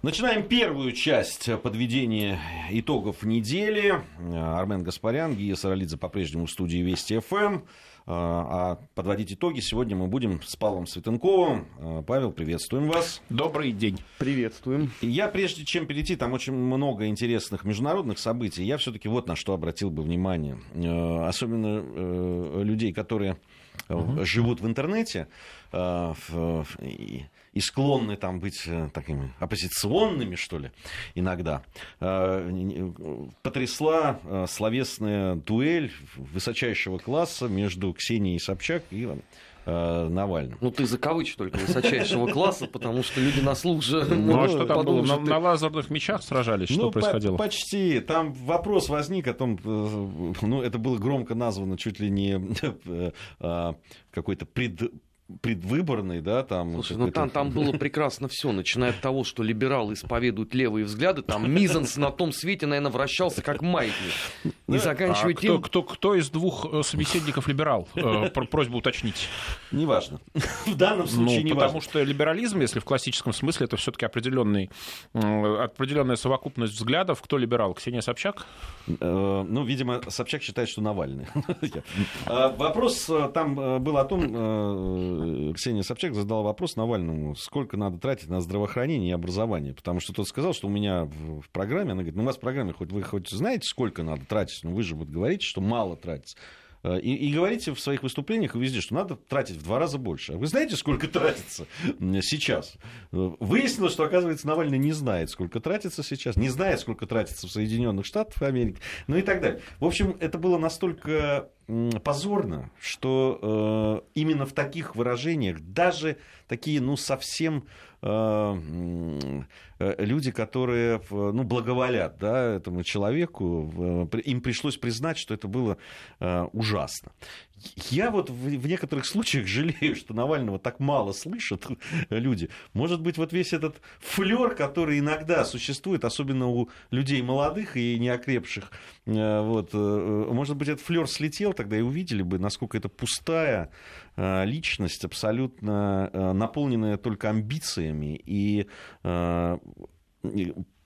Начинаем первую часть подведения итогов недели. Армен Гаспарян, Гия Саралидзе по-прежнему в студии Вести ФМ. А подводить итоги сегодня мы будем с Павлом Светенковым. Павел, приветствуем вас. Добрый день. Приветствуем. Я, прежде чем перейти, там очень много интересных международных событий, я все-таки вот на что обратил бы внимание. Особенно э, людей, которые угу. живут в интернете и склонны там быть э, такими оппозиционными, что ли, иногда, э, потрясла словесная дуэль высочайшего класса между Ксенией Собчак и Навальным. Ну, ты закавычь только высочайшего класса, потому что люди на слух же... Ну, а что там было? На, на лазерных мечах сражались? Что ну, происходило? По почти. Там вопрос возник о том, ну, это было громко названо чуть ли не какой-то пред предвыборный, да, там... Слушай, ну там, там было прекрасно все, начиная от того, что либералы исповедуют левые взгляды, там Мизанс на том свете, наверное, вращался как маятник. Не заканчивая а тем... Кто, кто, кто из двух э, собеседников либерал? Э, просьба уточнить. Неважно. В данном случае ну, Потому что либерализм, если в классическом смысле, это все-таки определенный, определенная совокупность взглядов. Кто либерал? Ксения Собчак? Э, ну, видимо, Собчак считает, что Навальный. Вопрос там был о том, Ксения Собчак задала вопрос Навальному, сколько надо тратить на здравоохранение и образование. Потому что тот сказал, что у меня в, программе, она говорит, ну у вас в программе хоть вы хоть знаете, сколько надо тратить, но вы же вот говорите, что мало тратится. Э, и, и говорите в своих выступлениях и везде, что надо тратить в два раза больше. А вы знаете, сколько тратится сейчас? Э, выяснилось, что, оказывается, Навальный не знает, сколько тратится сейчас, не знает, сколько тратится в Соединенных Штатах Америки, ну и так далее. В общем, это было настолько позорно, что э, именно в таких выражениях даже такие, ну, совсем э, э, люди, которые ну, благоволят да, этому человеку, им пришлось признать, что это было ужасно. Я вот в, некоторых случаях жалею, что Навального так мало слышат люди. Может быть, вот весь этот флер, который иногда существует, особенно у людей молодых и неокрепших, э, вот, э, может быть, этот флер слетел тогда и увидели бы, насколько это пустая э, личность, абсолютно наполненная только амбициями и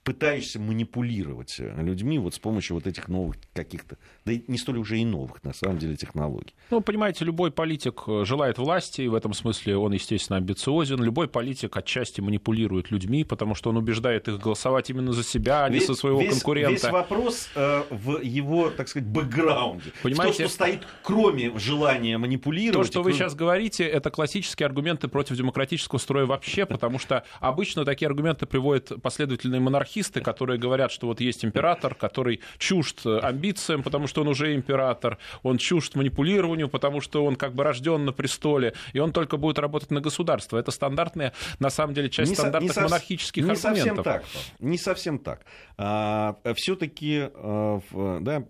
пытаешься манипулировать людьми вот с помощью вот этих новых каких-то, да не столь уже и новых, на самом деле, технологий. Ну, понимаете, любой политик э, желает власти, и в этом смысле он, естественно, амбициозен. Любой политик отчасти манипулирует людьми, потому что он убеждает их голосовать именно за себя, а не со своего весь, конкурента. Весь вопрос э, в его, так сказать, бэкграунде. Понимаете? То, что стоит кроме желания манипулировать. То, что кроме... вы сейчас говорите, это классические аргументы против демократического строя вообще, потому что обычно такие аргументы приводят последовательные монархии монархисты, которые говорят, что вот есть император, который чужд амбициям, потому что он уже император, он чужд манипулированию, потому что он как бы рожден на престоле, и он только будет работать на государство. Это стандартная, на самом деле, часть не стандартных со, не монархических не аргументов. Не совсем так. Не совсем так. А, все-таки а, да,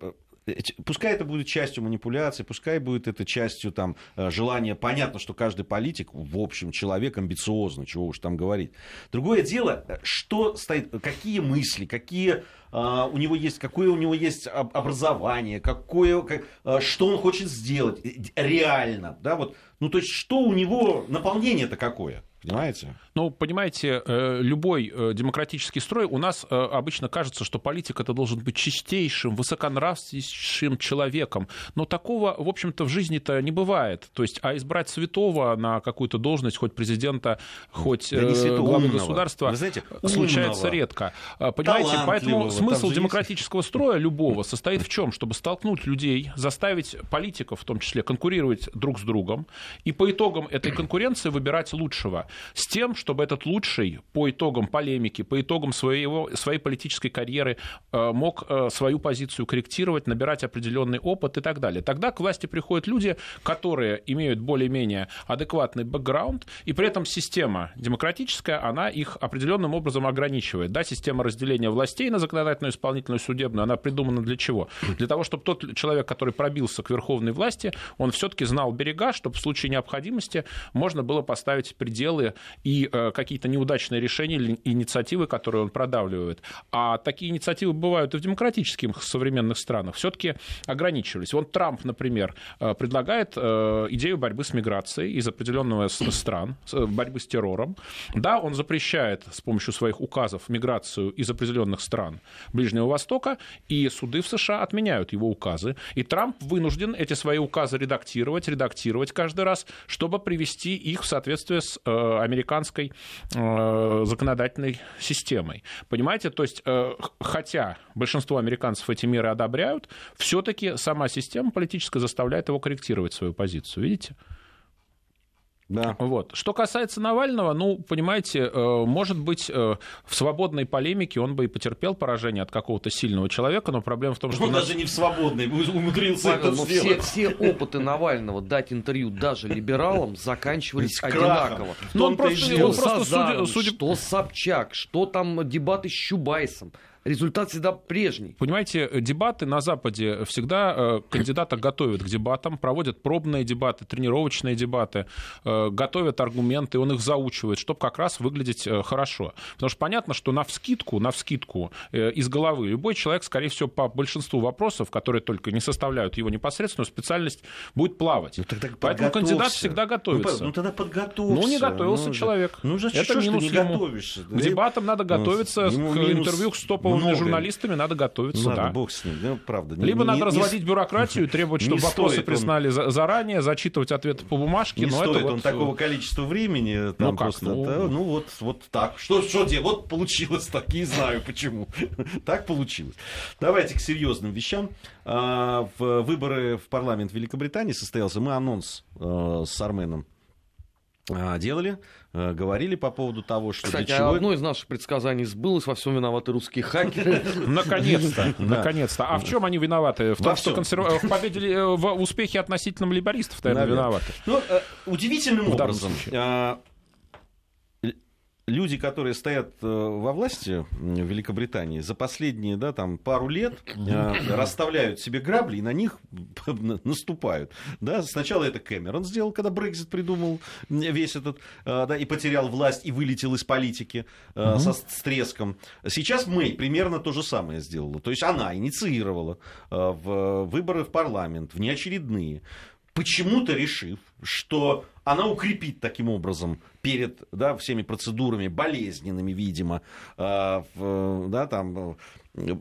Пускай это будет частью манипуляции, пускай будет это частью там, э, желания. Понятно, что каждый политик, в общем, человек амбициозный, чего уж там говорить. Другое дело, что стоит, какие мысли, какие Uh, у него есть, какое у него есть образование, какое, как, uh, что он хочет сделать реально, да, вот, ну то есть что у него наполнение-то какое? Понимаете? Ну, понимаете, э, любой э, демократический строй, у нас э, обычно кажется, что политик это должен быть чистейшим, высоконравственным человеком. Но такого, в общем-то, в жизни-то не бывает. То есть, а избрать святого на какую-то должность, хоть президента, хоть да главы государства, Вы знаете, случается умного, редко. Понимаете, поэтому смысл демократического строя любого состоит в чем? Чтобы столкнуть людей, заставить политиков, в том числе, конкурировать друг с другом, и по итогам этой конкуренции выбирать лучшего с тем, чтобы этот лучший по итогам полемики, по итогам своего, своей политической карьеры э, мог э, свою позицию корректировать, набирать определенный опыт и так далее. Тогда к власти приходят люди, которые имеют более-менее адекватный бэкграунд, и при этом система демократическая, она их определенным образом ограничивает. Да, система разделения властей на законодательную, исполнительную, судебную, она придумана для чего? Для того, чтобы тот человек, который пробился к верховной власти, он все-таки знал берега, чтобы в случае необходимости можно было поставить пределы силы и какие-то неудачные решения или инициативы, которые он продавливает. А такие инициативы бывают и в демократических современных странах. Все-таки ограничивались. Вот Трамп, например, предлагает идею борьбы с миграцией из определенного стран, борьбы с террором. Да, он запрещает с помощью своих указов миграцию из определенных стран Ближнего Востока, и суды в США отменяют его указы. И Трамп вынужден эти свои указы редактировать, редактировать каждый раз, чтобы привести их в соответствие с э, американской э, законодательной системой. Понимаете, то есть, э, хотя большинство американцев эти меры одобряют, все-таки сама система политическая заставляет его корректировать свою позицию. Видите? Да. Вот. Что касается Навального, ну, понимаете, э, может быть, э, в свободной полемике он бы и потерпел поражение от какого-то сильного человека, но проблема в том, что... Он нас... даже не в свободной, умудрился Павел, это сделать. Все, все опыты Навального дать интервью даже либералам заканчивались одинаково. Ну, он просто, что судя... что Собчак, что там дебаты с Чубайсом результат всегда прежний. Понимаете, дебаты на Западе всегда э, кандидата готовят к дебатам, проводят пробные дебаты, тренировочные дебаты, э, готовят аргументы, он их заучивает, чтобы как раз выглядеть э, хорошо. Потому что понятно, что на вскидку, на вскидку из головы любой человек, скорее всего, по большинству вопросов, которые только не составляют его непосредственную специальность, будет плавать. Ну, тогда Поэтому кандидат всегда готовится. Ну, ну тогда подготовься. Ну не готовился ну, человек. Ну, же, Это минус не ему. Готовишься? К дебатам надо ну, готовиться, ну, к интервью с топовым новыми журналистами надо готовиться, Ладно, да. бог с ним, ну, правда. Либо не, надо не, разводить не, бюрократию, требовать, чтобы вопросы он... прислали заранее, зачитывать ответы по бумажке. Не но стоит это он вот... такого количества времени. Там ну, просто, ну... Да, ну вот, вот так. Что, что делать? Вот получилось так, не знаю почему. так получилось. Давайте к серьезным вещам. А, в выборы в парламент Великобритании состоялся, мы анонс э, с Арменом делали, э, говорили по поводу того, что Кстати, чего... одно из наших предсказаний сбылось, во всем виноваты русские хакеры. Наконец-то, наконец-то. А в чем они виноваты? В том, что в победе, э, в успехе относительном либористов, наверное, виноваты. Ну, э, удивительным образом люди, которые стоят э, во власти в Великобритании, за последние да, там, пару лет э, расставляют себе грабли и на них наступают. Да? Сначала это Кэмерон сделал, когда Брекзит придумал весь этот, э, да, и потерял власть, и вылетел из политики со, с треском. Сейчас Мэй примерно то же самое сделала. То есть она инициировала в выборы в парламент, внеочередные почему-то решив, что она укрепит таким образом перед да, всеми процедурами болезненными, видимо, э, в, да, там, э,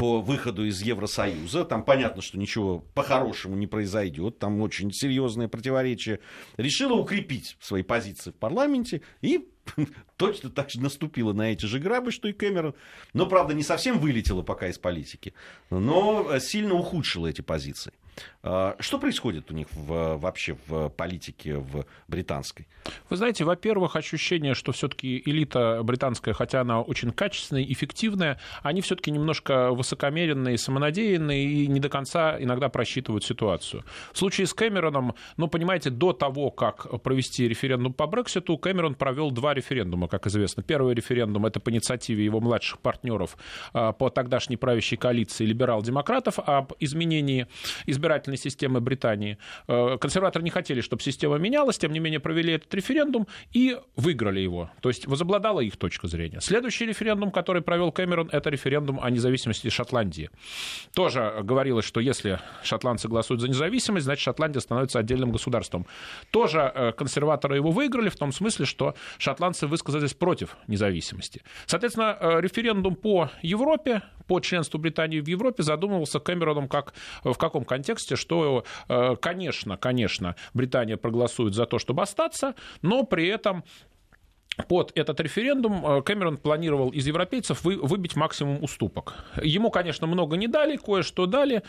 по выходу из Евросоюза. Там понятно, что ничего по-хорошему не произойдет. Там очень серьезное противоречие. Решила укрепить свои позиции в парламенте и точно так же наступила на эти же грабы, что и Кэмерон. Но, правда, не совсем вылетела пока из политики, но сильно ухудшила эти позиции. А, что происходит у них в, вообще в политике в британской? Вы знаете, во-первых, ощущение, что все-таки элита британская, хотя она очень качественная, эффективная, они все-таки немножко высокомеренные, самонадеянные и не до конца иногда просчитывают ситуацию. В случае с Кэмероном, ну, понимаете, до того, как провести референдум по Брекситу, Кэмерон провел два референдума, как известно. Первый референдум это по инициативе его младших партнеров а, по тогдашней правящей коалиции либерал-демократов об изменении избирательной системы Британии. Э, консерваторы не хотели, чтобы система менялась, тем не менее провели этот референдум и выиграли его. То есть возобладала их точка зрения. Следующий референдум, который провел Кэмерон, это референдум о независимости Шотландии. Тоже говорилось, что если шотландцы голосуют за независимость, значит Шотландия становится отдельным государством. Тоже э, консерваторы его выиграли в том смысле, что шотландцы высказались против независимости. Соответственно, э, референдум по Европе, по членству Британии в Европе задумывался Кэмероном как, в каком контексте, что, э, конечно, конечно, Британия проголосует за то, чтобы остаться, но при этом под этот референдум э, Кэмерон планировал из европейцев выбить максимум уступок. Ему, конечно, много не дали, кое-что дали,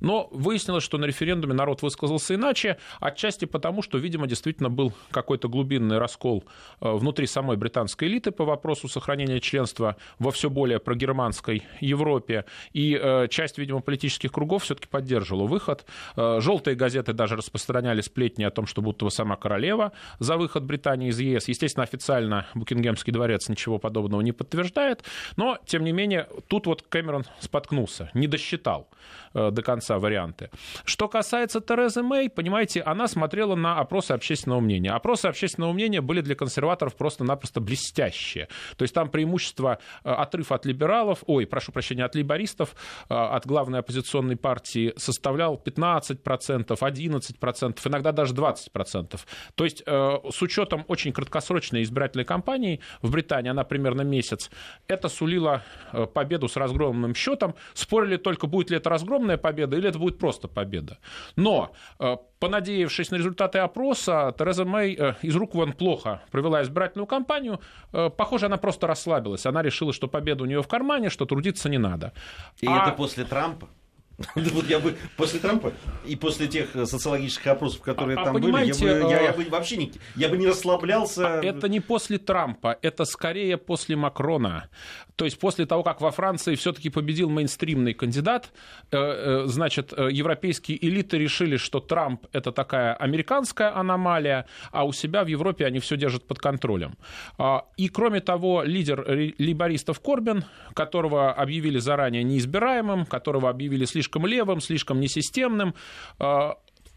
но выяснилось, что на референдуме народ высказался иначе, отчасти потому, что, видимо, действительно был какой-то глубинный раскол э, внутри самой британской элиты по вопросу сохранения членства во все более прогерманской Европе. И э, часть, видимо, политических кругов все-таки поддерживала выход. Э, желтые газеты даже распространяли сплетни о том, что будто бы сама королева за выход Британии из ЕС. Естественно, официально Букингемский дворец ничего подобного не подтверждает. Но, тем не менее, тут вот Кэмерон споткнулся, не досчитал до конца конца варианты. Что касается Терезы Мэй, понимаете, она смотрела на опросы общественного мнения. Опросы общественного мнения были для консерваторов просто-напросто блестящие. То есть там преимущество э, отрыв от либералов, ой, прошу прощения, от либористов, э, от главной оппозиционной партии составлял 15%, 11%, иногда даже 20%. То есть э, с учетом очень краткосрочной избирательной кампании в Британии, она примерно месяц, это сулило победу с разгромным счетом. Спорили только, будет ли это разгромная победа или это будет просто победа. Но понадеявшись на результаты опроса, Тереза Мэй э, из рук вон плохо провела избирательную кампанию. Э, похоже, она просто расслабилась. Она решила, что победа у нее в кармане, что трудиться не надо. И а... это после Трампа? Вот я бы после Трампа и после тех социологических опросов, которые а, там были, я бы, я, я бы вообще не, я бы не расслаблялся. Это не после Трампа, это скорее после Макрона. То есть после того, как во Франции все-таки победил мейнстримный кандидат, э, э, значит, э, европейские элиты решили, что Трамп это такая американская аномалия, а у себя в Европе они все держат под контролем. А, и кроме того, лидер либористов Корбин, которого объявили заранее неизбираемым, которого объявили слишком левым, слишком несистемным,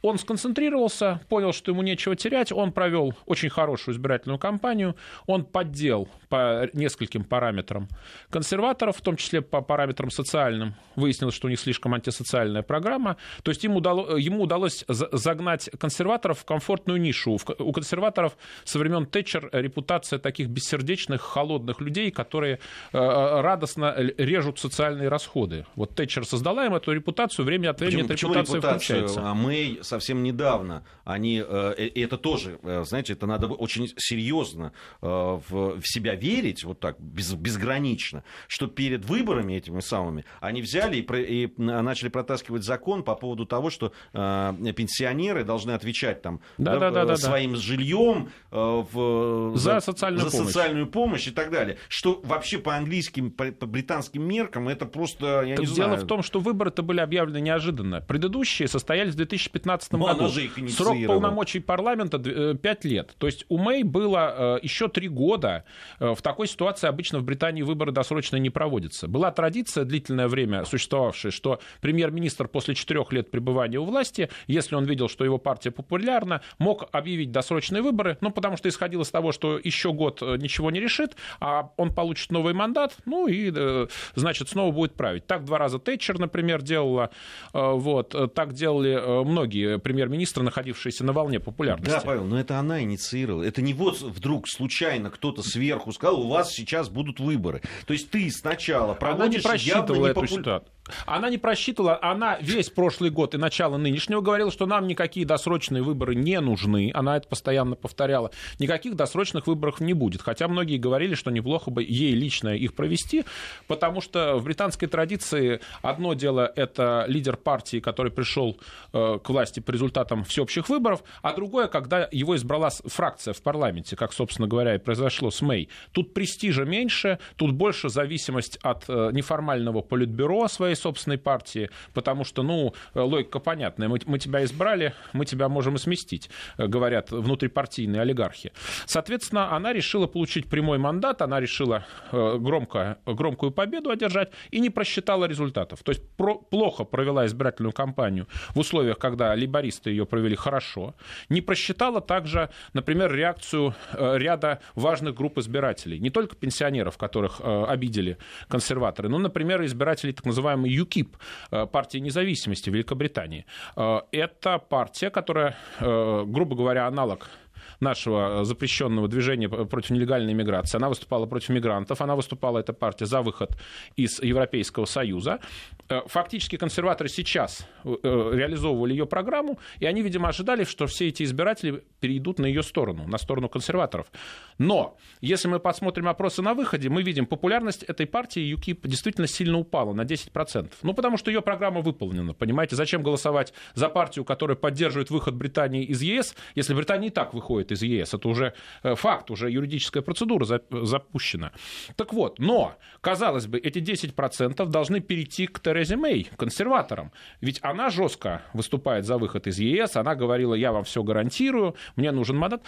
он сконцентрировался, понял, что ему нечего терять, он провел очень хорошую избирательную кампанию, он поддел по нескольким параметрам консерваторов, в том числе по параметрам социальным. Выяснилось, что у них слишком антисоциальная программа. То есть ему, удало, ему удалось загнать консерваторов в комфортную нишу. У консерваторов со времен Тэтчер репутация таких бессердечных, холодных людей, которые э, радостно режут социальные расходы. Вот Тэтчер создала им эту репутацию, время от времени почему, эта репутация включается. А Мэй совсем недавно, они, э, и это тоже, э, знаете, это надо очень серьезно э, в, себя верить, вот так, без, безгранично, что перед выборами этими самыми они взяли и, и начали протаскивать закон по поводу того, что пенсионеры должны отвечать там да, да, да, да, своим да. жильем в, за, за, социальную, за помощь. социальную помощь и так далее. Что вообще по английским, по, по британским меркам это просто, я так не дело знаю. в том, что выборы-то были объявлены неожиданно. Предыдущие состоялись в 2015 2015 ну, году. Же их Срок полномочий парламента 5 э, лет. То есть у Мэй было э, еще 3 года. Э, в такой ситуации обычно в Британии выборы досрочно не проводятся. Была традиция длительное время существовавшая, что премьер-министр после 4 лет пребывания у власти, если он видел, что его партия популярна, мог объявить досрочные выборы, ну, потому что исходило из того, что еще год ничего не решит, а он получит новый мандат, ну, и, значит, снова будет править. Так два раза Тэтчер, например, делала, вот, так делали многие премьер-министра, находившаяся на волне популярности. Да, Павел, но это она инициировала. Это не вот вдруг случайно кто-то сверху сказал, у вас сейчас будут выборы. То есть ты сначала проводишь она не явно эту ситуацию. Она не просчитывала, она весь прошлый год и начало нынешнего говорила, что нам никакие досрочные выборы не нужны. Она это постоянно повторяла. Никаких досрочных выборов не будет. Хотя многие говорили, что неплохо бы ей лично их провести, потому что в британской традиции одно дело это лидер партии, который пришел э, к власти по результатам всеобщих выборов, а другое, когда его избрала фракция в парламенте, как, собственно говоря, и произошло с Мэй. Тут престижа меньше, тут больше зависимость от э, неформального политбюро своей собственной партии, потому что, ну, логика понятная. Мы, мы тебя избрали, мы тебя можем и сместить, э, говорят внутрипартийные олигархи. Соответственно, она решила получить прямой мандат, она решила э, громко, громкую победу одержать и не просчитала результатов. То есть про, плохо провела избирательную кампанию в условиях, когда либористы ее провели хорошо. Не просчитала также, например, реакцию э, ряда важных групп избирателей. Не только пенсионеров, которых обидели консерваторы, но, например, избирателей так называемой ЮКИП, э, партии независимости Великобритании. Э, это партия, которая, э, грубо говоря, аналог нашего запрещенного движения против нелегальной миграции. Она выступала против мигрантов, она выступала, эта партия, за выход из Европейского Союза. Э, фактически консерваторы сейчас э, реализовывали ее программу, и они, видимо, ожидали, что все эти избиратели перейдут на ее сторону, на сторону консерваторов. Но, если мы посмотрим опросы на выходе, мы видим, популярность этой партии ЮКИП действительно сильно упала на 10%. Ну, потому что ее программа выполнена. Понимаете, зачем голосовать за партию, которая поддерживает выход Британии из ЕС, если Британия и так выходит из ЕС. Это уже э, факт, уже юридическая процедура запущена. Так вот, но, казалось бы, эти 10% должны перейти к Терезе Мэй, консерваторам. Ведь она жестко выступает за выход из ЕС, она говорила, я вам все гарантирую, мне нужен мандат.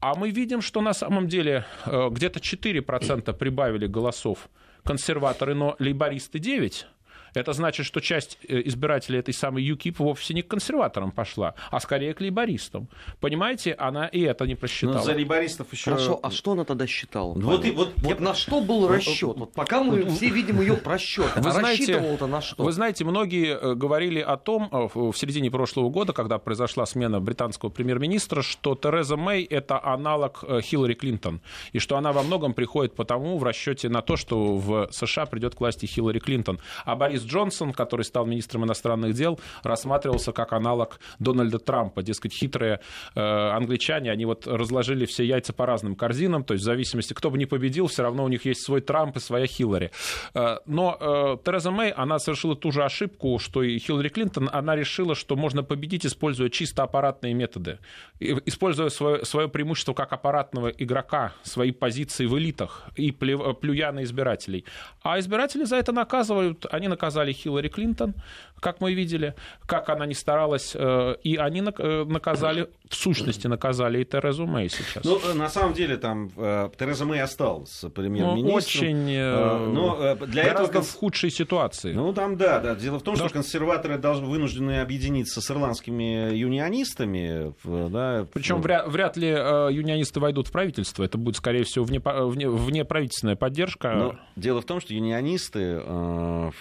А мы видим, что на самом деле э, где-то 4% прибавили голосов консерваторы, но лейбористы 9%. Это значит, что часть э, избирателей этой самой ЮКИП вовсе не к консерваторам пошла, а скорее к лейбористам. Понимаете, она и это не просчитала. Но за лейбористов еще... Хорошо, а что она тогда считала? Вот, и, вот, вот я... на что был расчет? Вот пока мы все видим ее просчет. Вы а знаете, на что? Вы знаете, многие э, говорили о том э, в середине прошлого года, когда произошла смена британского премьер-министра, что Тереза Мэй это аналог Хиллари Клинтон, и что она во многом приходит потому в расчете на то, что в США придет к власти Хиллари Клинтон. А Борис Джонсон, который стал министром иностранных дел, рассматривался как аналог Дональда Трампа. Дескать, хитрые э, англичане, они вот разложили все яйца по разным корзинам, то есть в зависимости, кто бы ни победил, все равно у них есть свой Трамп и своя Хиллари. Э, но э, Тереза Мэй, она совершила ту же ошибку, что и Хиллари Клинтон, она решила, что можно победить, используя чисто аппаратные методы, используя свое, свое преимущество как аппаратного игрока, свои позиции в элитах и плюя на избирателей. А избиратели за это наказывают. Они наказали Хиллари Клинтон, как мы видели, как она не старалась, э, и они э, наказали, в сущности, наказали и Терезу Мэй сейчас. Ну, на самом деле, там Тереза Мэй осталась премьер-министром. Ну, очень... Э, но для Гораздо этого... в худшей ситуации. Ну, там, да, да. Дело в том, Потому что консерваторы должны вынуждены объединиться с ирландскими юнионистами. Да, Причем вряд, вряд ли юнионисты войдут в правительство. Это будет, скорее всего, вне, вне, внеправительственная поддержка. Но дело в том, что юнионисты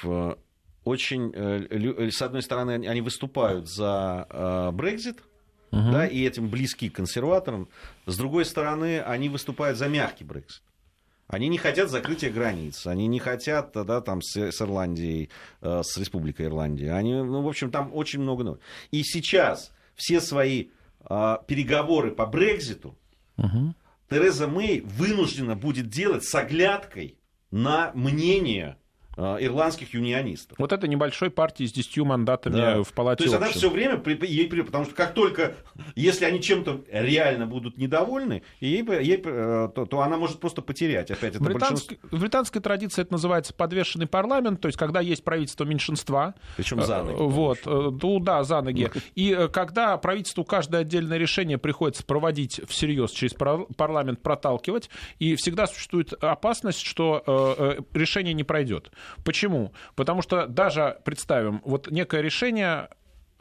в очень, э, э, с одной стороны, они выступают за Брекзит, угу. да, и этим близки к консерваторам. С другой стороны, они выступают за мягкий Брексит. Они не хотят закрытия границ, они не хотят да, там, с, с Ирландией, э, с Республикой Ирландия. Они, ну, в общем, там очень много. И сейчас все свои э, переговоры по Брекзиту угу. Тереза Мэй вынуждена будет делать с оглядкой на мнение Э, ирландских юнионистов. Вот это небольшой партии с 10 мандатами да. в палате То есть общин. она все время, ей, потому что как только, если они чем-то реально будут недовольны, ей, ей, э, то, то она может просто потерять опять это Британск... В британской традиции это называется подвешенный парламент, то есть когда есть правительство меньшинства. Причем за ноги. Вот, ну да, за ноги. И когда правительству каждое отдельное решение приходится проводить всерьез через парламент, проталкивать, и всегда существует опасность, что решение не пройдет. Почему? Потому что даже, представим, вот некое решение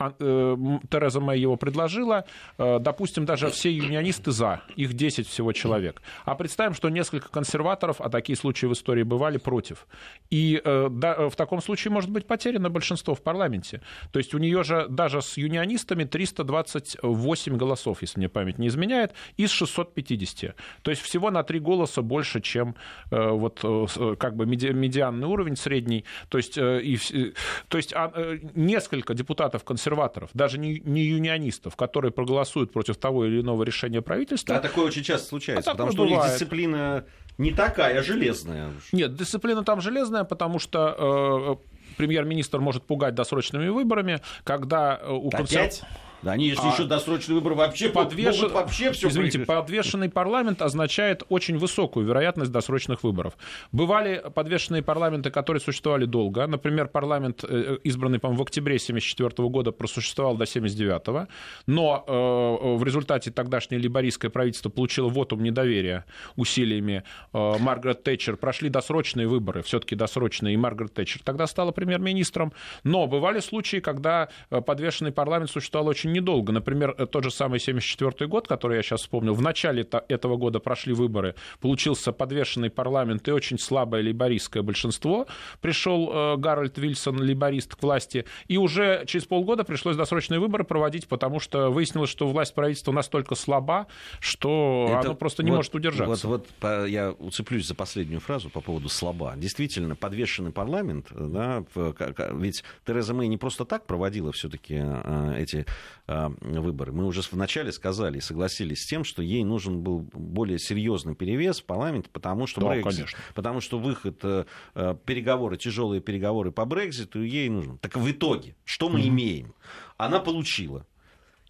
Тереза Мэй его предложила, э, допустим, даже все юнионисты за, их 10 всего человек. А представим, что несколько консерваторов, а такие случаи в истории бывали, против. И э, в таком случае может быть потеряно большинство в парламенте. То есть у нее же даже с юнионистами 328 голосов, если мне память не изменяет, из 650. То есть всего на три голоса больше, чем вот как бы медианный уровень средний. То есть, и, то есть а, несколько депутатов консерваторов консерваторов, даже не, не юнионистов, которые проголосуют против того или иного решения правительства. А такое очень часто случается, а потому что бывает. у них дисциплина не такая железная. Нет, дисциплина там железная, потому что э, премьер-министр может пугать досрочными выборами, когда э, у консерваторов... Да они, если а еще досрочный выбор вообще подвеш... могут вообще все Извините, проиграть. подвешенный парламент означает очень высокую вероятность досрочных выборов. Бывали подвешенные парламенты, которые существовали долго. Например, парламент, э, избранный, по-моему, в октябре 1974 года, просуществовал до 1979 но э, в результате тогдашнее либористское правительство получило вотум недоверия усилиями э, Маргарет Тэтчер. Прошли досрочные выборы, все-таки досрочные, и Маргарет Тэтчер тогда стала премьер-министром. Но бывали случаи, когда э, подвешенный парламент существовал очень очень недолго. Например, э, тот же самый 74 год, который я сейчас вспомнил, в начале этого года прошли выборы, получился подвешенный парламент и очень слабое лейбористское большинство. Пришел э, Гарольд Вильсон, лейборист, к власти, и уже через полгода пришлось досрочные выборы проводить, потому что выяснилось, что власть правительства настолько слаба, что Это оно просто не вот, может удержаться. Вот, вот я уцеплюсь за последнюю фразу по поводу слаба. Действительно, подвешенный парламент, да, ведь Тереза Мэй не просто так проводила все-таки э, эти выборы. Мы уже вначале сказали и согласились с тем, что ей нужен был более серьезный перевес в парламенте, потому что, да, Brexit, потому что выход, э, э, переговоры, тяжелые переговоры по Брекзиту ей нужен. Так в итоге, что мы mm-hmm. имеем? Она получила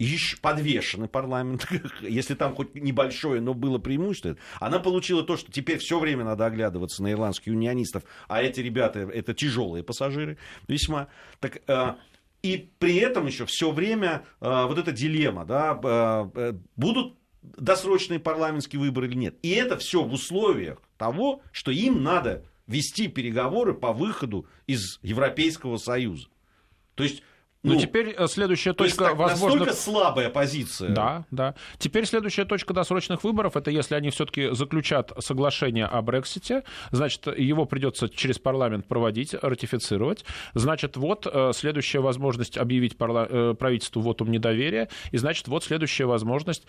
еще подвешенный парламент, если там хоть небольшое, но было преимущество, она получила то, что теперь все время надо оглядываться на ирландских юнионистов, а эти ребята это тяжелые пассажиры весьма. Так и при этом еще все время э, вот эта дилемма, да, э, э, будут досрочные парламентские выборы или нет. И это все в условиях того, что им надо вести переговоры по выходу из Европейского Союза. То есть ну, ну, теперь э, следующая точка, то есть, возможно... Настолько слабая позиция. Да, да. Теперь следующая точка досрочных выборов, это если они все-таки заключат соглашение о Брексите, значит, его придется через парламент проводить, ратифицировать. Значит, вот э, следующая возможность объявить парла... Э, правительству вотум недоверия, и значит, вот следующая возможность,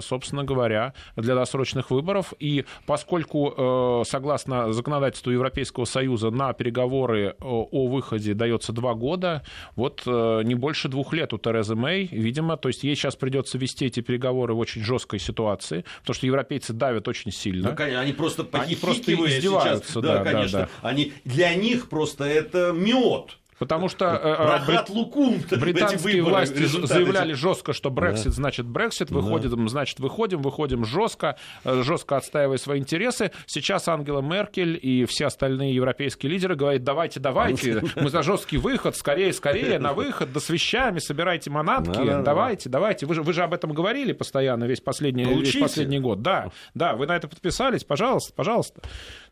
собственно говоря, для досрочных выборов. И поскольку, согласно законодательству Европейского Союза, на переговоры о выходе дается два года, вот не больше двух лет у Терезы Мэй, видимо, то есть ей сейчас придется вести эти переговоры в очень жесткой ситуации, потому что европейцы давят очень сильно. Ну, конечно, они просто они просто издеваются. Сейчас. Да, да, конечно. Да, да. Они, для них просто это мед. Потому что э, брит... Лукум, британские власти заявляли жестко, что Брексит да. значит Брексит, выходим, да. значит выходим, выходим жестко, э, жестко отстаивая свои интересы. Сейчас Ангела Меркель и все остальные европейские лидеры говорят, давайте, давайте, мы за жесткий выход, скорее, скорее, на выход, да с вещами, собирайте манатки, да, да, давайте, да. давайте. Вы же, вы же об этом говорили постоянно весь последний, весь последний год. Да, да, вы на это подписались, пожалуйста, пожалуйста.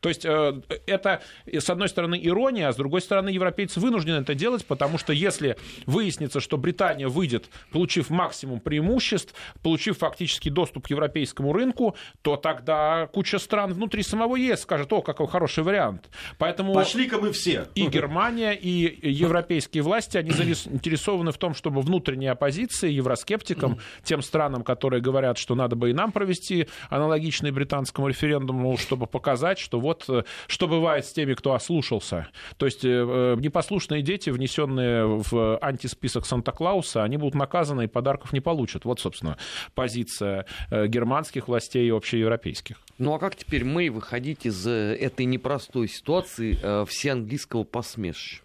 То есть э, это, с одной стороны, ирония, а с другой стороны, европейцы вынуждены это делать, потому что если выяснится, что Британия выйдет, получив максимум преимуществ, получив фактически доступ к европейскому рынку, то тогда куча стран внутри самого ЕС скажет, о, какой хороший вариант. Поэтому Пошли-ка мы все. И Германия, и европейские власти, они заинтересованы в том, чтобы внутренняя оппозиция евроскептикам, тем странам, которые говорят, что надо бы и нам провести аналогичный британскому референдуму, чтобы показать, что вот э, что бывает с теми, кто ослушался. То есть э, э, непослушные дети, внесенные в антисписок Санта-Клауса, они будут наказаны и подарков не получат. Вот, собственно, позиция германских властей и общеевропейских. Ну а как теперь мы выходить из этой непростой ситуации все английского посмешища?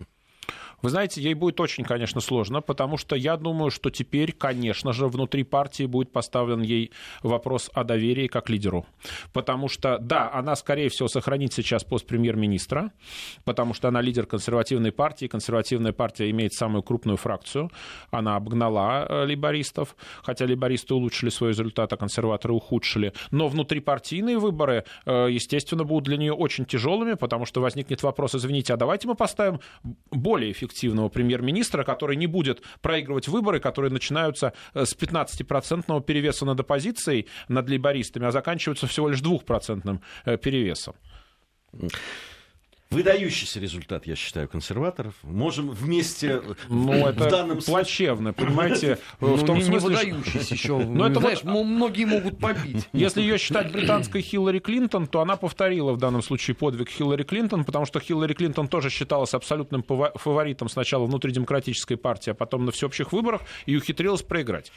Вы знаете, ей будет очень, конечно, сложно, потому что я думаю, что теперь, конечно же, внутри партии будет поставлен ей вопрос о доверии как лидеру. Потому что, да, она, скорее всего, сохранит сейчас пост премьер-министра, потому что она лидер консервативной партии. Консервативная партия имеет самую крупную фракцию. Она обгнала э, либористов, хотя либористы улучшили свой результат, а консерваторы ухудшили. Но внутрипартийные выборы, э, естественно, будут для нее очень тяжелыми, потому что возникнет вопрос, извините, а давайте мы поставим более эффективную эффективного премьер-министра, который не будет проигрывать выборы, которые начинаются э, с 15% перевеса над оппозицией, над лейбористами, а заканчиваются всего лишь 2% э, перевесом. Выдающийся результат, я считаю, консерваторов. Можем вместе ну, это в данном плачевно, понимаете? Ну, в том не, смысле, не выдающийся еще. Но ну, это знаешь, вот, многие могут побить. Если ее считать британской Хиллари Клинтон, то она повторила в данном случае подвиг Хиллари Клинтон, потому что Хиллари Клинтон тоже считалась абсолютным фаворитом сначала внутри демократической партии, а потом на всеобщих выборах, и ухитрилась проиграть.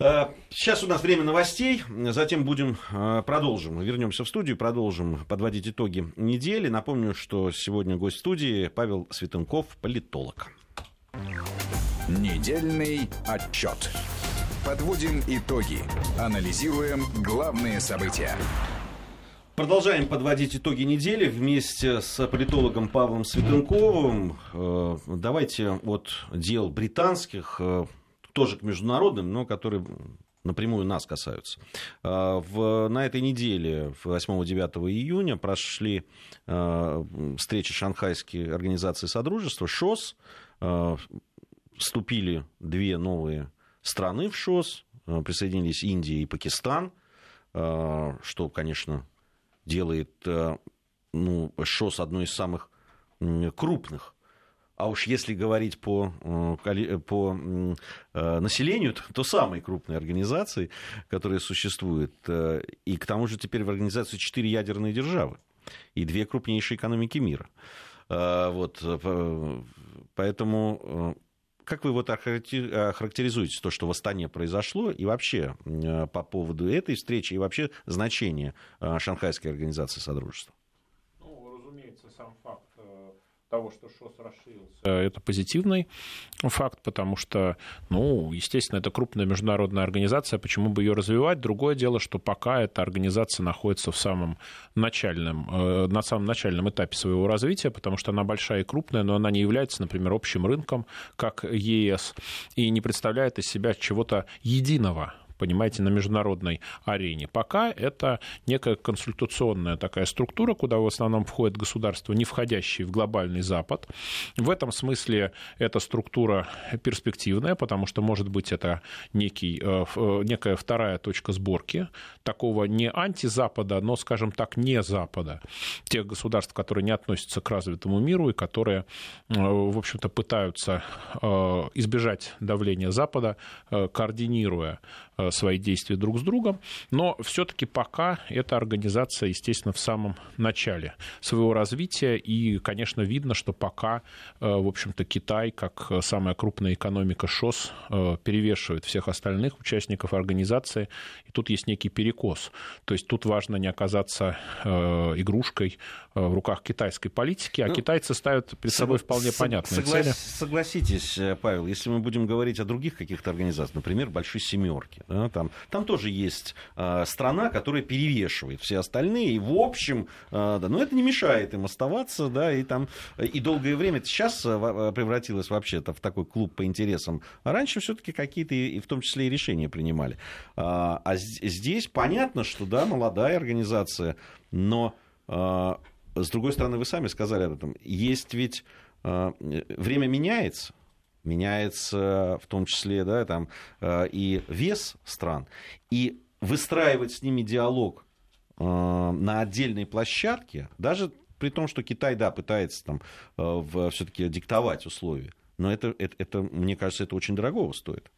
Э, сейчас у нас время новостей, затем будем э, продолжим, вернемся в студию, продолжим подводить итоги недели. Напомню, что сегодня гость студии Павел Светенков, политолог. Недельный отчет. Подводим итоги, анализируем главные события. Продолжаем подводить итоги недели вместе с политологом Павлом Светенковым. Э, давайте от дел британских тоже к международным, но которые напрямую нас касаются. А, в, на этой неделе, 8-9 июня, прошли э, встречи Шанхайской организации Содружества, ШОС. Э, вступили две новые страны в ШОС, присоединились Индия и Пакистан, что, конечно, делает ну, ШОС одной из самых крупных а уж если говорить по, э, по э, населению, то самой крупной организации, которая существует. Э, и к тому же теперь в организации четыре ядерные державы и две крупнейшие экономики мира. Вот, поэтому как вы вот охарактеризуете то, что восстание произошло, и вообще по поводу этой встречи, и вообще значение Шанхайской организации Содружества? Того, что ШОС расширился, э, это позитивный факт, потому что, ну, естественно, это крупная международная организация, почему бы ее развивать? Другое дело, что пока эта организация находится в самом начальном, э, на самом начальном этапе своего развития, потому что она большая и крупная, но она не является, например, общим рынком, как ЕС, и не представляет из себя чего-то единого понимаете, на международной арене. Пока это некая консультационная такая структура, куда в основном входят государства, не входящие в глобальный Запад. В этом смысле эта структура перспективная, потому что, может быть, это некий, э, э, некая вторая точка сборки такого не антизапада, но, скажем так, не Запада. Тех государств, которые не относятся к развитому миру и которые, э, в общем-то, пытаются избежать давления Запада, координируя свои действия друг с другом. Но все-таки пока эта организация, естественно, в самом начале своего развития. И, конечно, видно, что пока, в общем-то, Китай, как самая крупная экономика ШОС, перевешивает всех остальных участников организации. И тут есть некий перекос. То есть тут важно не оказаться э, игрушкой э, в руках китайской политики, а ну, китайцы ставят перед собой вполне понятные согла- цели. Согласитесь, э, Павел, если мы будем говорить о других каких-то организациях, например, Большой Семерки, да, там, там тоже есть э, страна, которая перевешивает все остальные, и в общем, э, да, но это не мешает им оставаться, да, и там и долгое время, это сейчас превратилось вообще-то в такой клуб по интересам, а раньше все-таки какие-то, и в том числе и решения принимали. А, а здесь понятно, что, да, молодая организация, но а, с другой стороны, вы сами сказали об этом, есть ведь а, время меняется, меняется в том числе, да, там и вес стран, и выстраивать с ними диалог на отдельной площадке, даже при том, что Китай, да, пытается там все-таки диктовать условия, но это, это, это, мне кажется, это очень дорого стоит.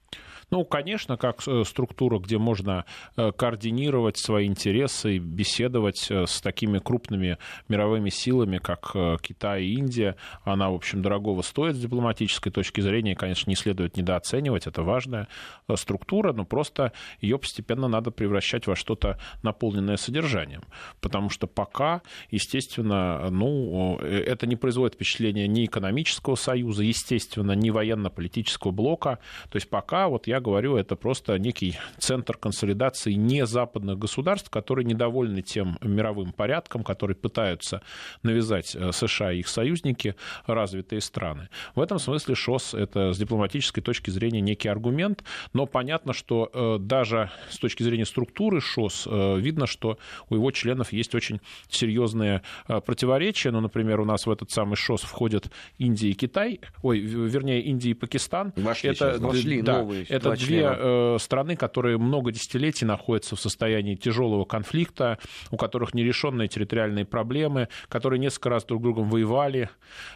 Ну, конечно, как э, структура, где можно э, координировать свои интересы, беседовать э, с такими крупными мировыми силами, как Китай и Индия, она, в общем, дорогого стоит с дипломатической точки зрения, конечно, не следует недооценивать, это важная структура, но просто ее постепенно надо превращать во что-то наполненное содержанием, потому что пока, естественно, ну, это не производит впечатления ни экономического союза, естественно, ни военно-политического блока, то есть пока вот я говорю, это просто некий центр консолидации не западных государств, которые недовольны тем мировым порядком, который пытаются навязать э, США и их союзники, развитые страны. В этом смысле ШОС — это с дипломатической точки зрения некий аргумент, но понятно, что э, даже с точки зрения структуры ШОС э, видно, что у его членов есть очень серьезные противоречия. Ну, например, у нас в этот самый ШОС входят Индия и Китай, ой, вернее, Индия и Пакистан. Вошли, это, вошли да, новые это две э, страны, которые много десятилетий находятся в состоянии тяжелого конфликта, у которых нерешенные территориальные проблемы, которые несколько раз друг с другом воевали.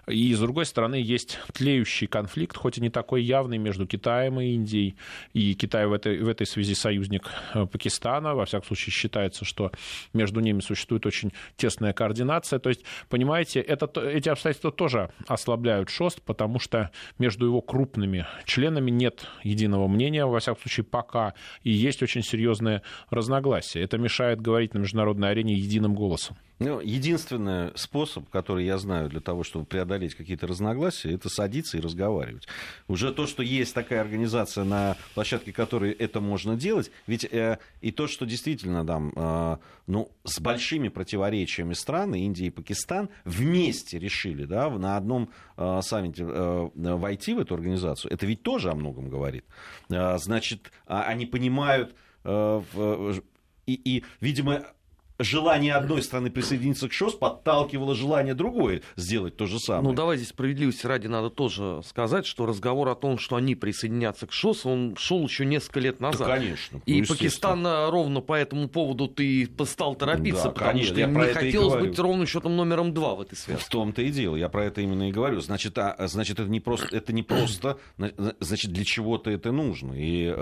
И, с другой стороны, есть тлеющий конфликт, хоть и не такой явный, между Китаем и Индией. И Китай в этой, в этой связи союзник э, Пакистана. Во всяком случае, считается, что между ними существует очень тесная координация. То есть, понимаете, это, эти обстоятельства тоже ослабляют ШОСТ, потому что между его крупными членами нет единого мнения, во всяком случае, пока, и есть очень серьезные разногласия. Это мешает говорить на международной арене единым голосом. Ну, единственный способ, который я знаю для того, чтобы преодолеть какие-то разногласия, это садиться и разговаривать. Уже то, что есть такая организация, на площадке которой это можно делать, ведь э, и то, что действительно там, э, ну, с большими противоречиями страны, Индия и Пакистан, вместе решили да, на одном саммите э, войти в эту организацию, это ведь тоже о многом говорит. Э, значит, а, они понимают, и, и, видимо, желание одной страны присоединиться к ШОС подталкивало желание другой сделать то же самое. Ну, давай здесь справедливости ради надо тоже сказать, что разговор о том, что они присоединятся к ШОС, он шел еще несколько лет назад. Да, конечно. И ну, Пакистан ровно по этому поводу ты стал торопиться, да, потому конечно, что я не хотелось быть ровным счетом номером два в этой связи. В том-то и дело, я про это именно и говорю. Значит, а, значит это не просто, это не просто, значит, для чего-то это нужно. И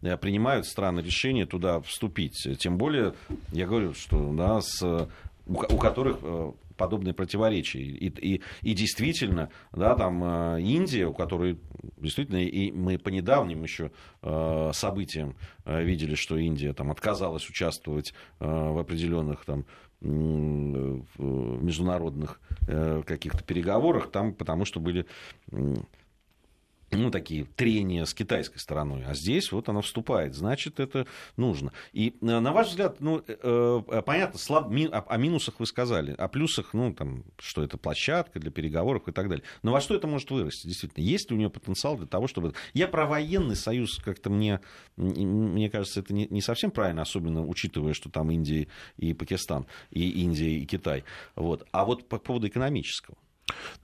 э, принимают страны решение туда вступить. Тем более, я говорю, что да, с, у, у которых э, подобные противоречия. И, и, и действительно, да, там э, Индия, у которой действительно, и мы по недавним еще э, событиям видели, что Индия там отказалась участвовать в определенных там международных каких-то переговорах, там, потому что были ну, такие трения с китайской стороной. А здесь вот она вступает. Значит, это нужно. И, э, на ваш взгляд, ну, э, э, понятно, слаб, о минусах вы сказали, о плюсах, ну, там, что это площадка для переговоров и так далее. Но во что это может вырасти, действительно? Есть ли у нее потенциал для того, чтобы... Я про военный союз как-то мне, мне кажется, это не, не совсем правильно, особенно учитывая, что там Индия и Пакистан, и Индия и Китай. Вот. А вот по поводу экономического.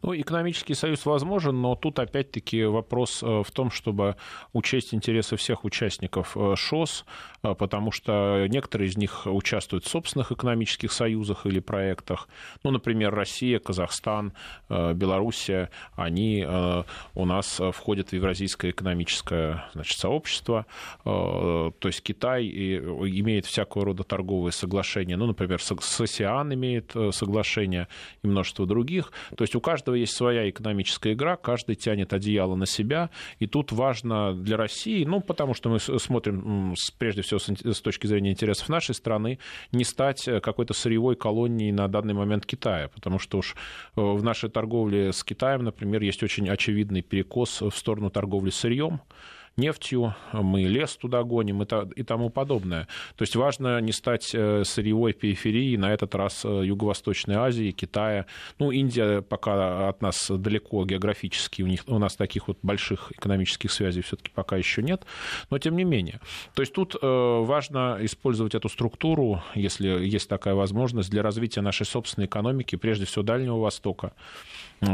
Ну, экономический союз возможен, но тут опять-таки вопрос э, в том, чтобы учесть интересы всех участников э, ШОС, э, потому что некоторые из них участвуют в собственных экономических союзах или проектах. Ну, например, Россия, Казахстан, Белоруссия, они у нас входят в Евразийское экономическое значит, сообщество. То есть Китай имеет всякого рода торговые соглашения. Ну, например, с АСИАН имеет соглашение и множество других. То есть у каждого есть своя экономическая игра, каждый тянет одеяло на себя, и тут важно для России, ну, потому что мы смотрим прежде всего с точки зрения интересов нашей страны, не стать э, какой-то сырьевой колонией на данный момент Китая, потому что уж э, в нашей торговле с Китаем, например, есть очень очевидный перекос в сторону торговли сырьем, нефтью, мы лес туда гоним и тому подобное. То есть важно не стать э, сырьевой периферией, на этот раз э, Юго-Восточной Азии, Китая. Ну, Индия пока от нас далеко географически, у, них, у нас таких вот больших экономических связей все-таки пока еще нет, но тем не менее. То есть тут э, важно использовать эту структуру, если есть такая возможность, для развития нашей собственной экономики, прежде всего Дальнего Востока,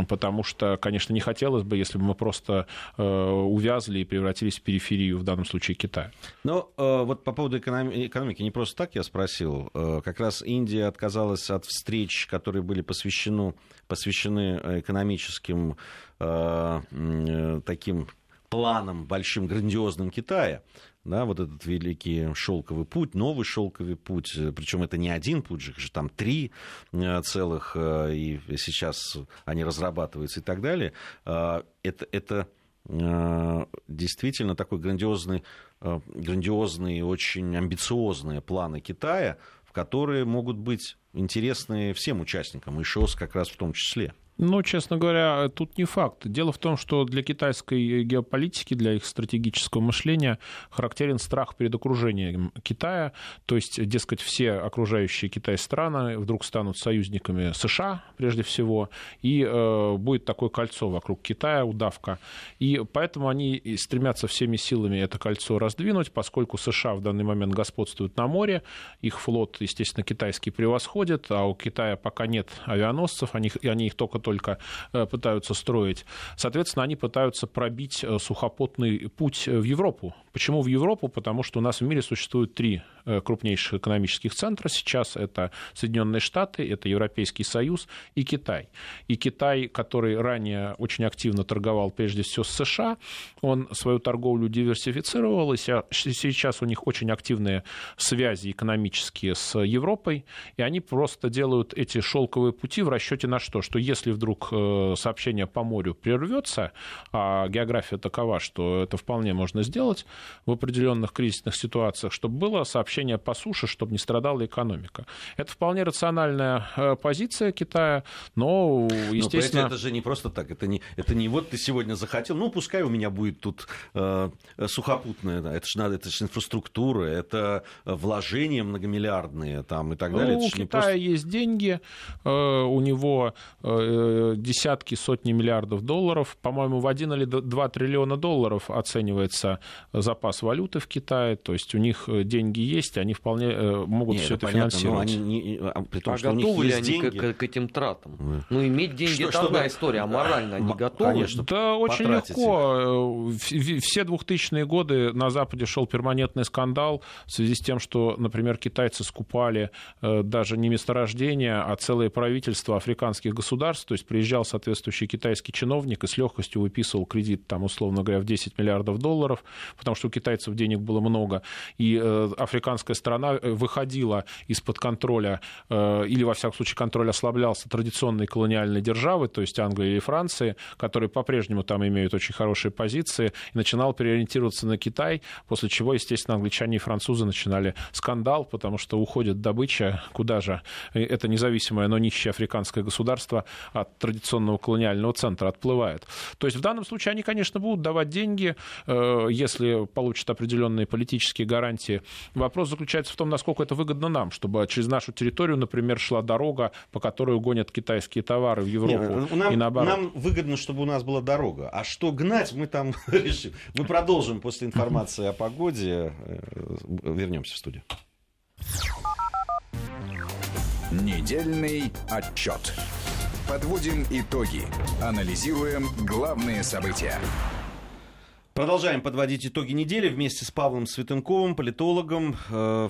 потому что, конечно, не хотелось бы, если бы мы просто увязли и превратились в периферию, в данном случае Китая. Но э, вот по поводу экономи- экономики, не просто так я спросил. Э, как раз Индия отказалась от встреч, которые были посвящены, посвящены экономическим э, э, таким планам большим, грандиозным Китая да, вот этот великий шелковый путь, новый шелковый путь, причем это не один путь же, там три э, целых, э, и сейчас они разрабатываются и так далее. Это, это Э, действительно такой грандиозный, э, грандиозный и очень амбициозные планы Китая, в которые могут быть интересны всем участникам, и ШОС как раз в том числе. Ну, честно говоря, тут не факт. Дело в том, что для китайской геополитики, для их стратегического мышления характерен страх перед окружением Китая. То есть, дескать, все окружающие Китай страны вдруг станут союзниками США, прежде всего, и э, будет такое кольцо вокруг Китая, удавка. И поэтому они стремятся всеми силами это кольцо раздвинуть, поскольку США в данный момент господствуют на море, их флот, естественно, китайский превосходит, а у Китая пока нет авианосцев, они, они их только только э, пытаются строить. Соответственно, они пытаются пробить э, сухопутный путь в Европу. Почему в Европу? Потому что у нас в мире существует три э, крупнейших экономических центра сейчас. Это Соединенные Штаты, это Европейский Союз и Китай. И Китай, который ранее очень активно торговал прежде всего с США, он свою торговлю диверсифицировал, и сейчас у них очень активные связи экономические с Европой, и они просто делают эти шелковые пути в расчете на что? Что если вдруг э, сообщение по морю прервется, а география такова, что это вполне можно сделать в определенных кризисных ситуациях, чтобы было сообщение по суше, чтобы не страдала экономика. Это вполне рациональная э, позиция Китая, но, естественно... Но, это же не просто так, это не, это не вот ты сегодня захотел, ну, пускай у меня будет тут э, сухопутная, да, это же надо, это же инфраструктура, это вложения многомиллиардные там и так далее. Ну, у Китая просто... есть деньги, э, у него э, десятки, сотни миллиардов долларов. По-моему, в 1 или 2 триллиона долларов оценивается запас валюты в Китае. То есть у них э, деньги есть, они вполне э, могут все это, это финансировать. Они не, а, при том, а что готовы ли они деньги? К, к этим тратам? Да. Ну, иметь деньги что, это чтобы... одна история, а морально они готовы? Конечно, да, очень легко. Э, все 2000-е годы на Западе шел перманентный скандал в связи с тем, что, например, китайцы скупали даже не месторождения, а целые правительства африканских государств то есть приезжал соответствующий китайский чиновник и с легкостью выписывал кредит, там, условно говоря, в 10 миллиардов долларов, потому что у китайцев денег было много. И э, африканская страна э, выходила из-под контроля, э, или, во всяком случае, контроль ослаблялся традиционной колониальной державы, то есть Англии или Франции, которые по-прежнему там имеют очень хорошие позиции, и начинал переориентироваться на Китай, после чего, естественно, англичане и французы начинали скандал, потому что уходит добыча, куда же это независимое, но нищее африканское государство от традиционного колониального центра отплывает. То есть в данном случае они, конечно, будут давать деньги, э, если получат определенные политические гарантии. Вопрос заключается в том, насколько это выгодно нам, чтобы через нашу территорию, например, шла дорога, по которой гонят китайские товары в Европу Нет, нам, и наоборот. Нам выгодно, чтобы у нас была дорога. А что гнать, мы там решим. Мы продолжим после информации о погоде. Э, вернемся в студию. Недельный отчет. Подводим итоги. Анализируем главные события. Продолжаем подводить итоги недели вместе с Павлом Светенковым, политологом. Э,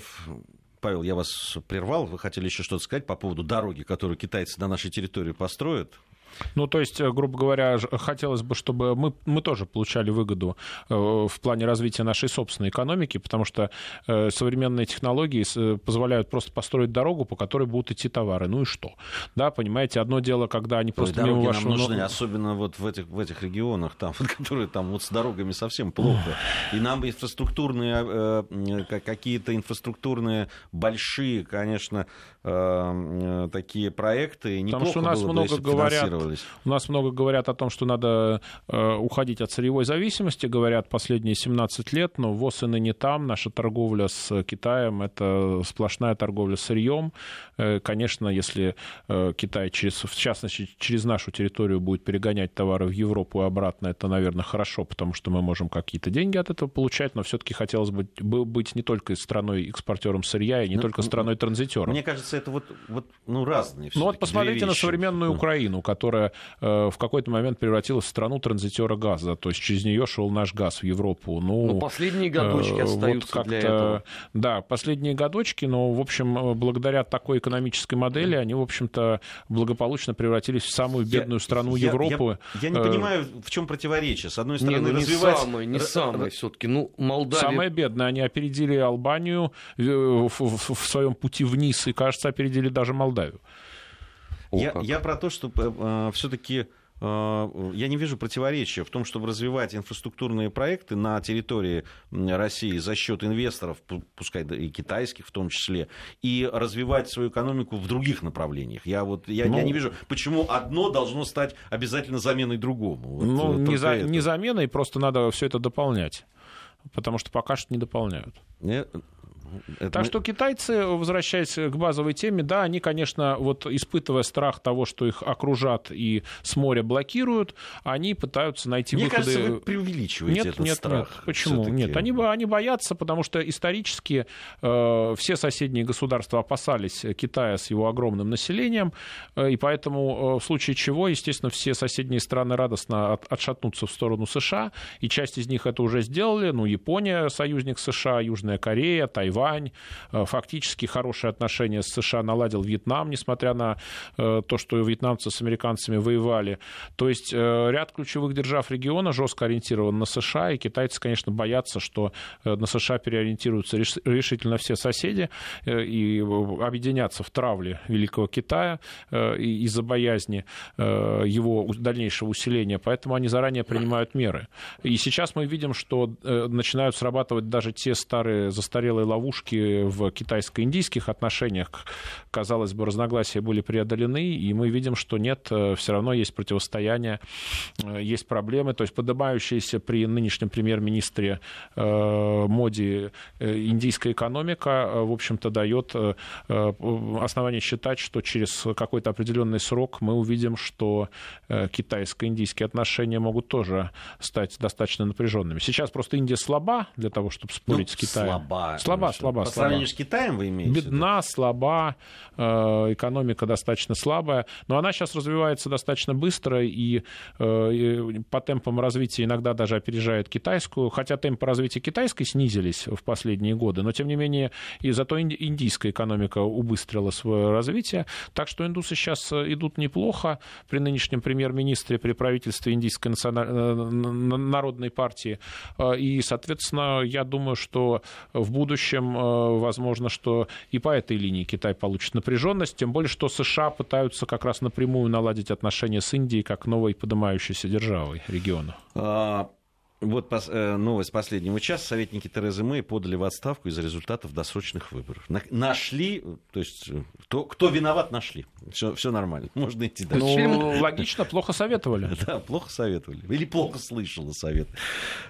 Павел, я вас прервал. Вы хотели еще что-то сказать по поводу дороги, которую китайцы на нашей территории построят? Ну, то есть, э, грубо говоря, хотелось бы, чтобы мы, мы тоже получали выгоду э, в плане развития нашей собственной экономики, потому что э, современные технологии позволяют просто построить дорогу, по которой будут идти товары. Ну и что? Да, понимаете, одно дело, когда они просто Ой, мимо вашего... нам нужны, особенно вот в этих, в этих регионах, там, которые там вот с дорогами совсем плохо. И нам инфраструктурные, какие-то инфраструктурные большие, конечно, такие проекты. Неплохо Потому что у нас много бы, говорят у нас много говорят о том, что надо э, уходить от сырьевой зависимости, говорят последние 17 лет, но ВОЗ и ныне там, наша торговля с Китаем — это сплошная торговля сырьем. Э, конечно, если э, Китай, через, в частности, через нашу территорию будет перегонять товары в Европу и обратно, это, наверное, хорошо, потому что мы можем какие-то деньги от этого получать, но все-таки хотелось бы быть не только страной-экспортером сырья и не ну, только страной-транзитером. Мне кажется, это вот, вот ну, разные Ну вот посмотрите на современную Украину, которая которая э, в какой-то момент превратилась в страну транзитера газа. То есть через нее шел наш газ в Европу. Ну, но последние годочки э, остаются вот для этого. Да, последние годочки, но, в общем, э, благодаря такой экономической модели они, в общем-то, благополучно превратились в самую бедную я, страну я, Европы. Я, я не понимаю, в чем противоречие. С одной стороны, не, ну, развивать... Не самое, не самое все-таки. Ну, Молдавия... Самое бедное. Они опередили Албанию в, в, в своем пути вниз и, кажется, опередили даже Молдавию. Я, я про то, что э, все-таки э, я не вижу противоречия в том, чтобы развивать инфраструктурные проекты на территории России за счет инвесторов, пускай и китайских в том числе, и развивать свою экономику в других направлениях. Я, вот, я, ну, я не вижу, почему одно должно стать обязательно заменой другому. Вот ну, не, за, не заменой, просто надо все это дополнять. Потому что пока что не дополняют. Не, это так мы... что китайцы, возвращаясь к базовой теме, да, они, конечно, вот испытывая страх того, что их окружат и с моря блокируют, они пытаются найти Мне выходы... кажется, вы преувеличиваете нет, этот нет, страх. Нет, почему? Нет, они, они боятся, потому что исторически э, все соседние государства опасались Китая с его огромным населением, э, и поэтому э, в случае чего, естественно, все соседние страны радостно от, отшатнутся в сторону США, и часть из них это уже сделали, ну, Япония, союзник США, Южная Корея, Тайвань, Тайвань. Э, фактически хорошие отношения с США наладил Вьетнам, несмотря на э, то, что вьетнамцы с американцами воевали. То есть э, ряд ключевых держав региона жестко ориентирован на США, и китайцы, конечно, боятся, что на США переориентируются решительно все соседи и объединятся в травле Великого Китая из-за боязни его дальнейшего усиления. Поэтому они заранее принимают меры. И сейчас мы видим, что начинают срабатывать даже те старые застарелые ловушки, ловушки в китайско-индийских отношениях, казалось бы, разногласия были преодолены, и мы видим, что нет, э, все равно есть противостояние, э, есть проблемы, то есть поднимающаяся при нынешнем премьер-министре э, Моди индийская экономика, в общем-то, дает основание считать, что через какой-то определенный срок мы увидим, что китайско-индийские отношения могут тоже стать достаточно напряженными. Сейчас просто Индия слаба для того, чтобы спорить ну, с Китаем. Слаба. Слаба, слаба, По сравнению с Китаем вы имеете? Бедна, слаба, э, экономика достаточно слабая, но она сейчас развивается достаточно быстро и, э, по темпам развития иногда даже опережает китайскую, хотя темпы развития китайской снизились в последние годы, но тем не менее и зато индийская экономика убыстрила свое развитие, так что индусы сейчас э, идут неплохо. При нынешнем премьер-министре, при правительстве Индийской народной партии, и, соответственно, я думаю, что в будущем, э, возможно, что и по этой линии Китай получит напряженность, тем более, что США пытаются как раз напрямую наладить отношения с Индией как новой поднимающейся державой региона. Вот пос, э, новость последнего часа. Советники Терезы Мэй подали в отставку из-за результатов досрочных выборов. На, нашли, то есть э, кто, кто виноват, нашли. Все, все нормально, можно идти дальше. Ну, логично, плохо советовали. Да, плохо советовали. Или плохо слышала совет.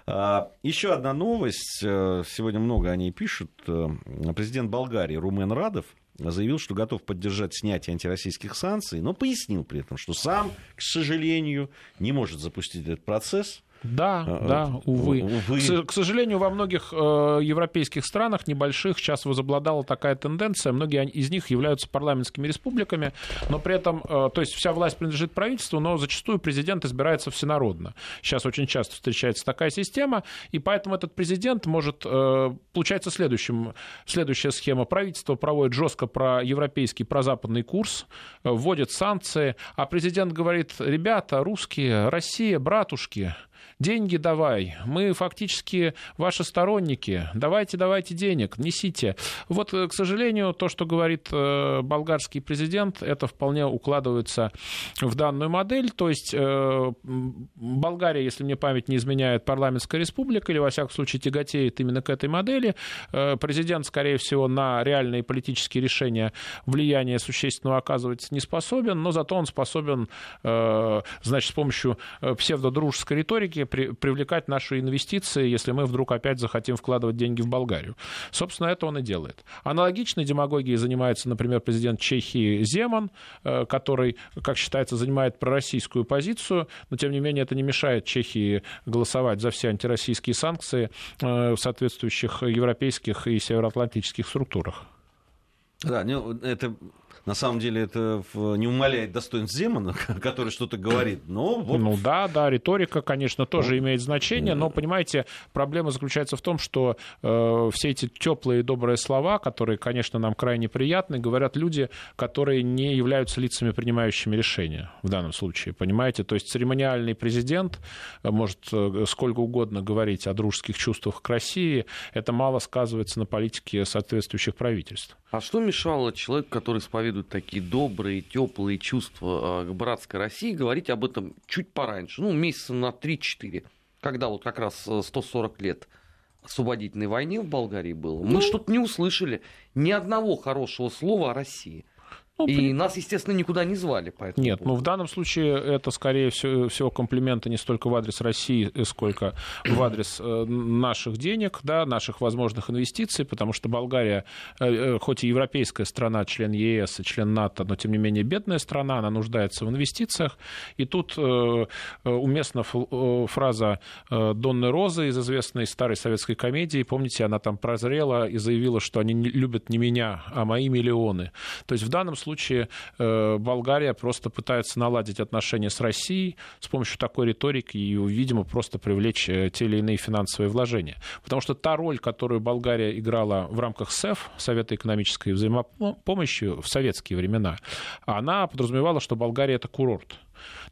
А, еще одна новость. Э, сегодня много о ней пишут. Президент Болгарии Румен Радов заявил, что готов поддержать снятие антироссийских санкций, но пояснил при этом, что сам, к сожалению, не может запустить этот процесс да, а, да, увы. увы. К, к сожалению, во многих э, европейских странах небольших сейчас возобладала такая тенденция. Многие из них являются парламентскими республиками, но при этом, э, то есть вся власть принадлежит правительству, но зачастую президент избирается всенародно. Сейчас очень часто встречается такая система, и поэтому этот президент может, э, получается следующим, следующая схема. Правительство проводит жестко про европейский, прозападный курс, э, вводит санкции, а президент говорит, ребята, русские, Россия, братушки, деньги давай, мы фактически ваши сторонники, давайте, давайте денег, несите. Вот, э, к сожалению, то, что говорит э, болгарский президент, это вполне укладывается в данную модель, то есть э, Болгария, если мне память не изменяет, парламентская республика, или, во всяком случае, тяготеет именно к этой модели, президент, скорее всего, на реальные политические решения влияния существенного оказывать не способен, но зато он способен, значит, с помощью псевдодружеской риторики при, привлекать наши инвестиции, если мы вдруг опять захотим вкладывать деньги в Болгарию. Собственно, это он и делает. Аналогичной демагогией занимается, например, президент Чехии Земан, э, который, как считается, занимает пророссийскую позицию, но, тем не менее, это не мешает Чехии голосовать за все антироссийские санкции э, в соответствующих европейских и североатлантических структурах. Да, ну, это на самом деле это не умаляет достоинств Земана, который что-то говорит. Но вот... Ну да, да, риторика, конечно, тоже имеет значение, но, понимаете, проблема заключается в том, что э, все эти теплые и добрые слова, которые, конечно, нам крайне приятны, говорят люди, которые не являются лицами, принимающими решения в данном случае, понимаете? То есть церемониальный президент может э, сколько угодно говорить о дружеских чувствах к России, это мало сказывается на политике соответствующих правительств. А что мешало человеку, который исповедует такие добрые, теплые чувства а, к братской России, говорить об этом чуть пораньше, ну, месяца на 3-4, когда вот как раз 140 э, лет освободительной войне в Болгарии было? Мы ну... что-то не услышали ни одного хорошего слова о России. Ну, и нас, естественно, никуда не звали. Поэтому Нет, ну в данном случае это скорее всего, всего комплименты не столько в адрес России, э, сколько в адрес э, наших денег, да, наших возможных инвестиций, потому что Болгария, э, хоть и европейская страна, член ЕС и член НАТО, но тем не менее бедная страна, она нуждается в инвестициях. И тут уместна фраза Донны Розы из известной старой советской комедии. Помните, она там прозрела и заявила, что они любят не меня, а мои миллионы. То есть в данном случае э, Болгария просто пытается наладить отношения с Россией с помощью такой риторики и, видимо, просто привлечь э, те или иные финансовые вложения. Потому что та роль, которую Болгария играла в рамках СЭФ, Совета экономической взаимопомощи в советские времена, она подразумевала, что Болгария это курорт.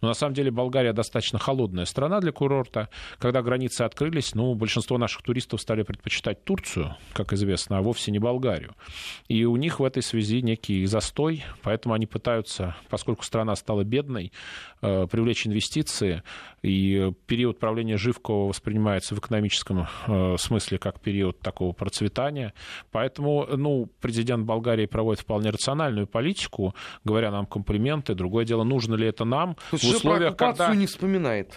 Но на самом деле Болгария достаточно холодная страна для курорта. Когда границы открылись, ну, большинство наших туристов стали предпочитать Турцию, как известно, а вовсе не Болгарию. И у них в этой связи некий застой, поэтому они пытаются, поскольку страна стала бедной, э, привлечь инвестиции, и период правления Живкова воспринимается в экономическом э, смысле как период такого процветания. Поэтому, ну, президент Болгарии проводит вполне рациональную политику, говоря нам комплименты. Другое дело, нужно ли это нам, в условиях, когда... не вспоминает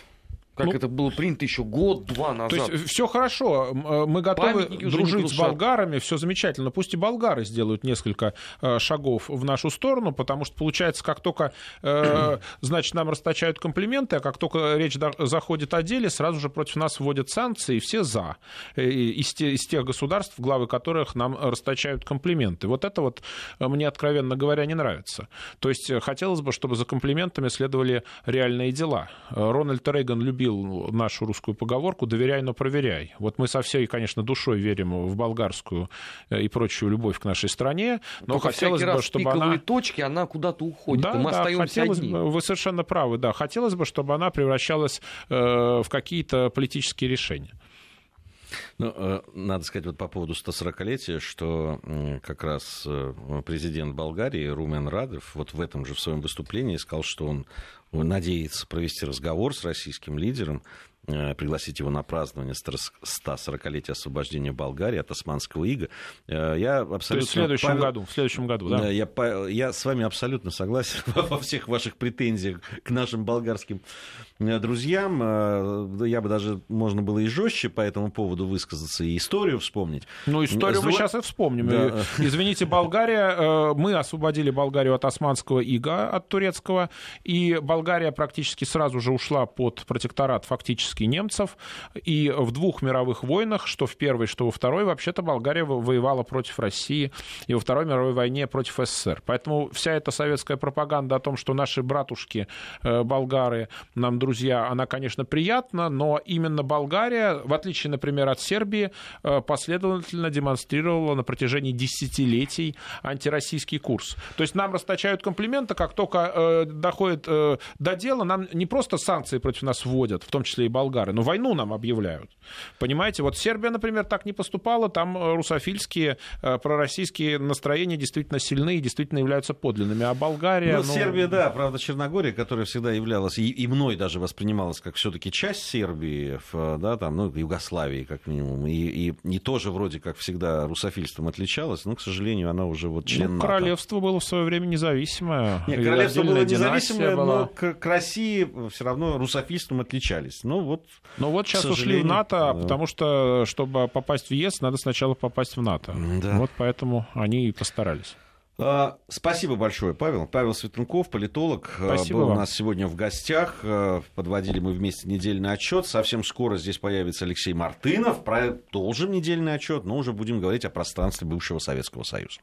как ну, это было принято еще год-два назад. То есть все хорошо, э, мы готовы дружить с болгарами, все замечательно. Пусть и болгары сделают несколько э, шагов в нашу сторону, потому что получается, как только, э, значит, нам расточают комплименты, а как только речь заходит о деле, сразу же против нас вводят санкции, и все за. Из, из тех государств, главы которых нам расточают комплименты. Вот это вот мне, откровенно говоря, не нравится. То есть хотелось бы, чтобы за комплиментами следовали реальные дела. Рональд Рейган любил любил нашу русскую поговорку «доверяй, но проверяй». Вот мы со всей, конечно, душой верим в болгарскую э, и прочую любовь к нашей стране, но Только хотелось бы, чтобы она... точки, она куда-то уходит, да, мы да, остаемся хотелось одни. Бы, вы совершенно правы, да. Хотелось бы, чтобы она превращалась э, в какие-то политические решения. Ну, э, надо сказать вот по поводу 140-летия, что как раз президент Болгарии Румен Радов вот в этом же в своем выступлении сказал, что он надеется провести разговор с российским лидером пригласить его на празднование 140-летия освобождения Болгарии от османского ига. Э, я абсолютно... То есть в следующем Павел... году, в следующем году, да? Я, я с вами абсолютно согласен во всех ваших претензиях к нашим болгарским друзьям. Я бы даже, можно было и жестче по этому поводу высказаться, и историю вспомнить. Ну, историю С... мы сейчас и вспомним. Да. Извините, Болгария, мы освободили Болгарию от османского ига, от турецкого, и Болгария практически сразу же ушла под протекторат фактически немцев, и в двух мировых войнах, что в первой, что во второй, вообще-то Болгария воевала против России, и во Второй мировой войне против СССР. Поэтому вся эта советская пропаганда о том, что наши братушки э, болгары нам друзья, она, конечно, приятна, но именно Болгария, в отличие, например, от Сербии, э, последовательно демонстрировала на протяжении десятилетий антироссийский курс. То есть нам расточают комплименты, как только э, доходит до дела, нам не просто санкции против нас вводят, в том числе и болгары, но войну нам объявляют. Понимаете, вот Сербия, например, так не поступала, там э, русофильские, э, пророссийские настроения действительно сильны и действительно являются подлинными, а Болгария... Ну, ну... Сербия, да, правда, Черногория, которая всегда являлась, и, и мной даже воспринималась как все-таки часть Сербии, да, там, ну, Югославии, как минимум, и, и, и тоже вроде как всегда русофильством отличалась, но, к сожалению, она уже вот член ну, королевство было в свое время независимое. Нет, королевство было независимое, была. но к, к России все равно русофильством отличались. Ну вот, ну вот сейчас ушли в НАТО, да. потому что, чтобы попасть в ЕС, надо сначала попасть в НАТО. Да. Вот поэтому они и постарались. А, спасибо большое, Павел. Павел Светленков, политолог, а, Спасибо был вам. у нас сегодня в гостях. А, подводили мы вместе недельный отчет. Совсем скоро здесь появится Алексей Мартынов. Продолжим недельный отчет, но уже будем говорить о пространстве бывшего Советского Союза.